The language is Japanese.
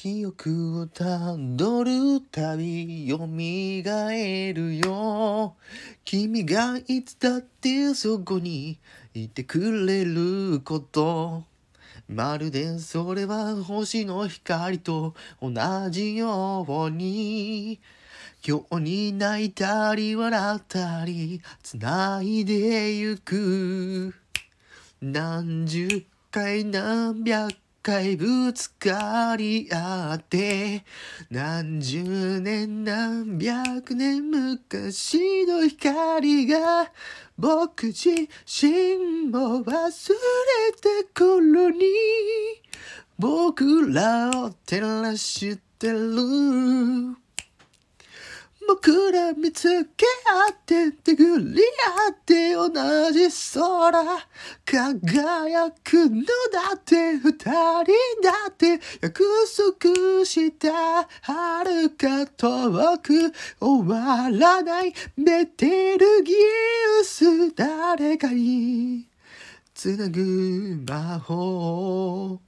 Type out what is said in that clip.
記憶をたどるたび蘇るよ。君がいつだってそこにいてくれること。まるでそれは星の光と同じように。今日に泣いたり笑ったり繋いでゆく。何十回何百回ぶつかり合って何十年何百年昔の光が僕自身も忘れて頃に僕らを照らしてる。僕ら見つけ合って手繰り合って同じ空輝くのだって二人だって約束した遥か遠く終わらないベテルギウス誰かにつなぐ魔法